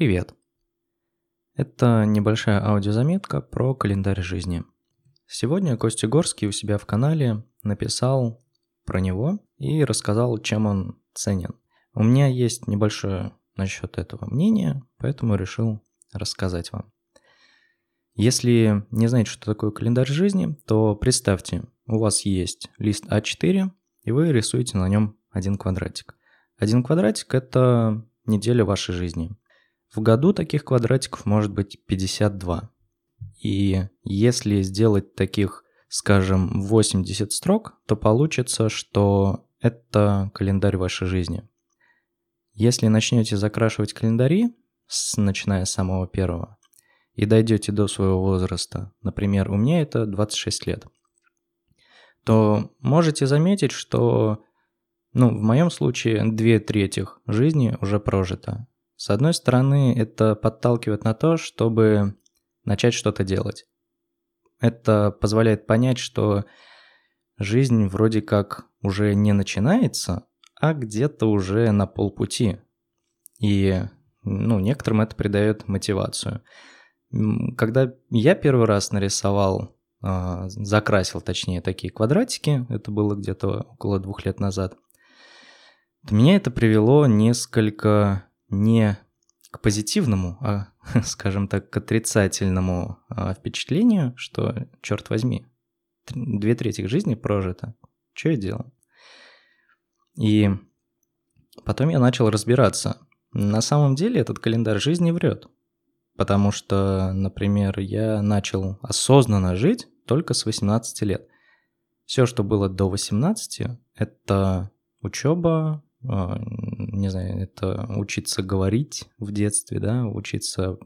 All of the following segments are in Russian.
Привет! Это небольшая аудиозаметка про календарь жизни. Сегодня Костя Горский у себя в канале написал про него и рассказал, чем он ценен. У меня есть небольшое насчет этого мнение, поэтому решил рассказать вам. Если не знаете, что такое календарь жизни, то представьте, у вас есть лист А4, и вы рисуете на нем один квадратик. Один квадратик – это неделя вашей жизни. В году таких квадратиков может быть 52. И если сделать таких, скажем, 80 строк, то получится, что это календарь вашей жизни. Если начнете закрашивать календари, с, начиная с самого первого, и дойдете до своего возраста, например, у меня это 26 лет, то можете заметить, что ну, в моем случае две трети жизни уже прожито. С одной стороны, это подталкивает на то, чтобы начать что-то делать. Это позволяет понять, что жизнь вроде как уже не начинается, а где-то уже на полпути. И ну, некоторым это придает мотивацию. Когда я первый раз нарисовал, а, закрасил точнее такие квадратики, это было где-то около двух лет назад – меня это привело несколько не к позитивному, а, скажем так, к отрицательному а, впечатлению, что, черт возьми, две трети жизни прожито. Что я делал? И потом я начал разбираться. На самом деле этот календарь жизни врет. Потому что, например, я начал осознанно жить только с 18 лет. Все, что было до 18, это учеба, не знаю, это учиться говорить в детстве, да, учиться,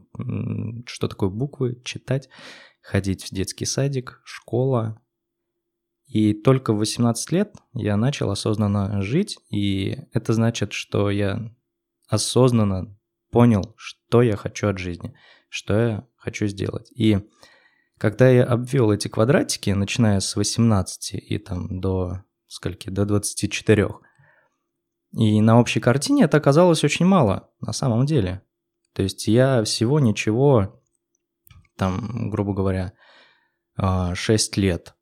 что такое буквы, читать, ходить в детский садик, школа. И только в 18 лет я начал осознанно жить, и это значит, что я осознанно понял, что я хочу от жизни, что я хочу сделать. И когда я обвел эти квадратики, начиная с 18 и там до скольки, до 24, и на общей картине это оказалось очень мало, на самом деле. То есть я всего ничего, там, грубо говоря, 6 а, лет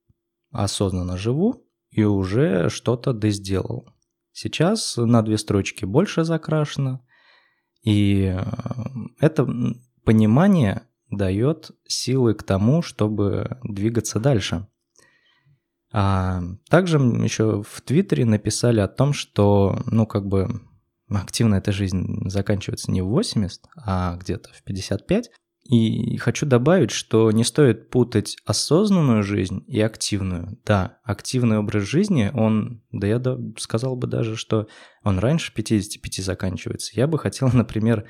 осознанно живу и уже что-то сделал. Сейчас на две строчки больше закрашено, и э, это понимание дает силы к тому, чтобы двигаться дальше. А также еще в Твиттере написали о том, что, ну, как бы активная эта жизнь заканчивается не в 80, а где-то в 55. И хочу добавить, что не стоит путать осознанную жизнь и активную. Да, активный образ жизни, он, да я сказал бы даже, что он раньше 55 заканчивается. Я бы хотел, например,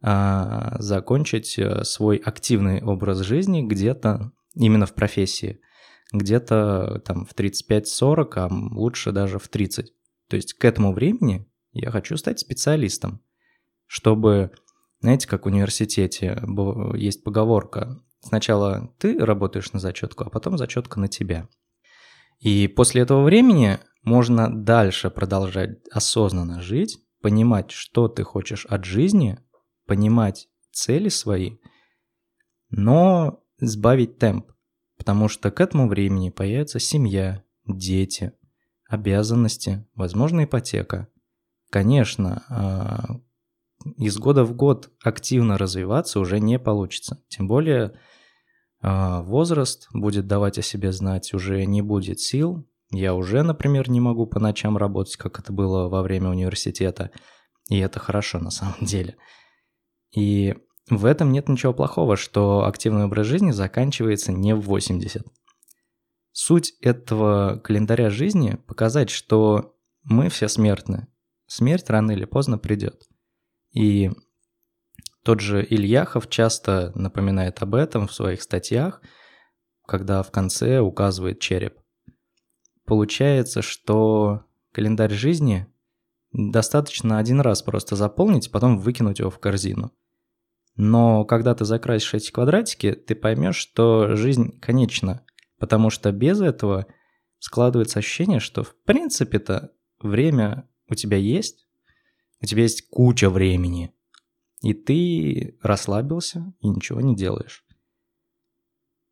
а, закончить э, свой активный образ жизни где-то именно в профессии – где-то там в 35-40, а лучше даже в 30. То есть к этому времени я хочу стать специалистом, чтобы, знаете, как в университете есть поговорка, сначала ты работаешь на зачетку, а потом зачетка на тебя. И после этого времени можно дальше продолжать осознанно жить, понимать, что ты хочешь от жизни, понимать цели свои, но сбавить темп потому что к этому времени появится семья, дети, обязанности, возможно, ипотека. Конечно, а, из года в год активно развиваться уже не получится. Тем более а, возраст будет давать о себе знать, уже не будет сил. Я уже, например, не могу по ночам работать, как это было во время университета. И это хорошо на самом деле. И в этом нет ничего плохого, что активный образ жизни заканчивается не в 80. Суть этого календаря жизни – показать, что мы все смертны. Смерть рано или поздно придет. И тот же Ильяхов часто напоминает об этом в своих статьях, когда в конце указывает череп. Получается, что календарь жизни достаточно один раз просто заполнить, потом выкинуть его в корзину – но когда ты закрасишь эти квадратики, ты поймешь, что жизнь конечна, потому что без этого складывается ощущение, что в принципе-то время у тебя есть, у тебя есть куча времени. и ты расслабился и ничего не делаешь.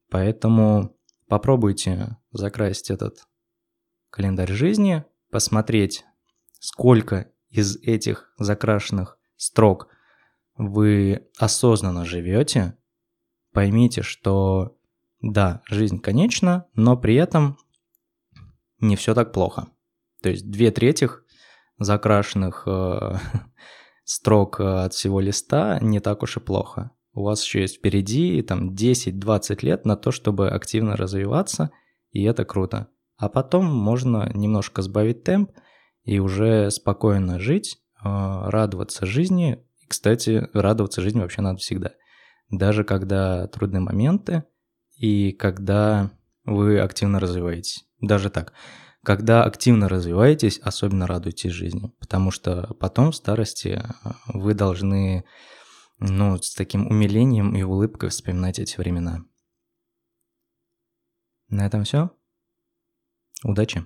Поэтому попробуйте закрасить этот календарь жизни, посмотреть, сколько из этих закрашенных строк вы осознанно живете, поймите, что да, жизнь конечна, но при этом не все так плохо. То есть две трети закрашенных э, строк э, от всего листа не так уж и плохо. У вас еще есть впереди там 10-20 лет на то, чтобы активно развиваться, и это круто. А потом можно немножко сбавить темп и уже спокойно жить, э, радоваться жизни. Кстати, радоваться жизни вообще надо всегда. Даже когда трудные моменты и когда вы активно развиваетесь. Даже так. Когда активно развиваетесь, особенно радуйтесь жизни, потому что потом в старости вы должны ну, с таким умилением и улыбкой вспоминать эти времена. На этом все. Удачи!